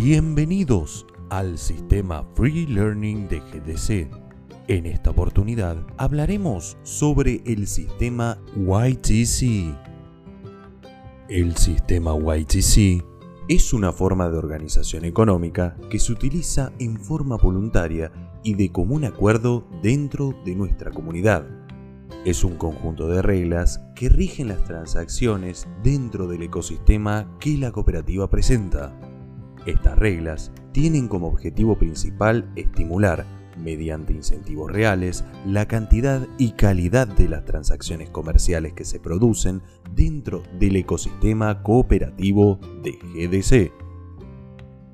Bienvenidos al sistema Free Learning de GDC. En esta oportunidad hablaremos sobre el sistema YTC. El sistema YTC es una forma de organización económica que se utiliza en forma voluntaria y de común acuerdo dentro de nuestra comunidad. Es un conjunto de reglas que rigen las transacciones dentro del ecosistema que la cooperativa presenta. Estas reglas tienen como objetivo principal estimular, mediante incentivos reales, la cantidad y calidad de las transacciones comerciales que se producen dentro del ecosistema cooperativo de GDC.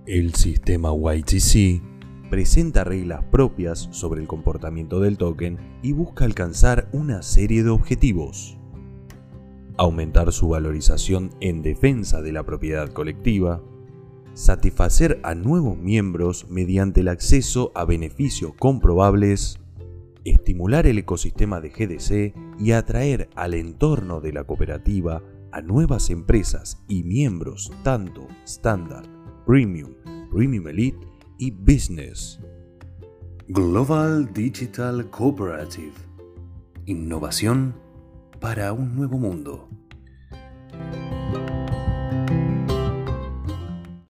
El sistema YTC presenta reglas propias sobre el comportamiento del token y busca alcanzar una serie de objetivos. Aumentar su valorización en defensa de la propiedad colectiva, satisfacer a nuevos miembros mediante el acceso a beneficios comprobables, estimular el ecosistema de GDC y atraer al entorno de la cooperativa a nuevas empresas y miembros tanto Standard, Premium, Premium Elite y Business. Global Digital Cooperative. Innovación para un nuevo mundo.